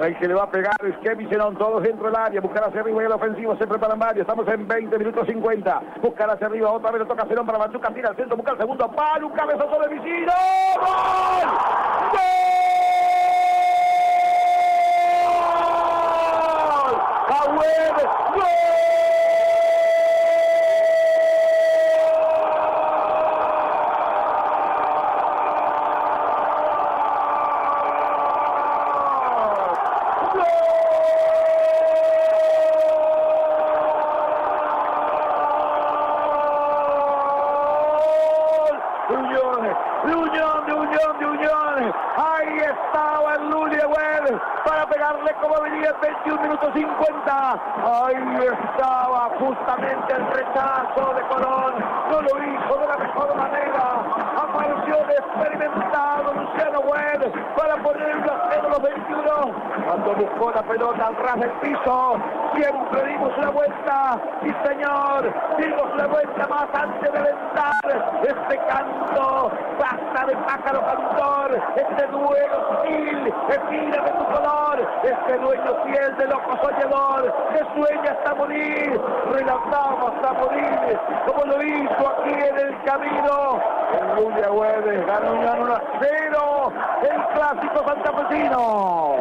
El que le va a pegar es Kevin Zenón, todos dentro del área. Buscar hacia arriba y el ofensivo se preparan varios. Estamos en 20 minutos 50. Buscar hacia arriba, otra vez le toca Zenón para Machuca. Tira al centro, busca el segundo palo. Un cabezazo de Vicino. ¡Gol! ¡Gol! ¡Agüero! ¡Gol! de Unión, de Unión, de Unión, de Unión. Ahí estaba el Lulewell para pegarle como venía en 21 minutos 50. Ahí estaba justamente el rechazo de Colón. No lo hizo de la mejor manera. Apareció de experimentado para poner el placer a los 21. Cuando buscó la pelota al ras del piso, siempre dimos una vuelta. Y señor, dimos una vuelta más antes de aventar este canto. Basta de pájaro cantor, este duelo sutil, estira de tu color, este dueño fiel de loco soñador, que sueña hasta morir, relataba hasta morir, como lo hizo aquí en el camino. El Lulia Güemes ganó una 0 è il classico Sant'Apesino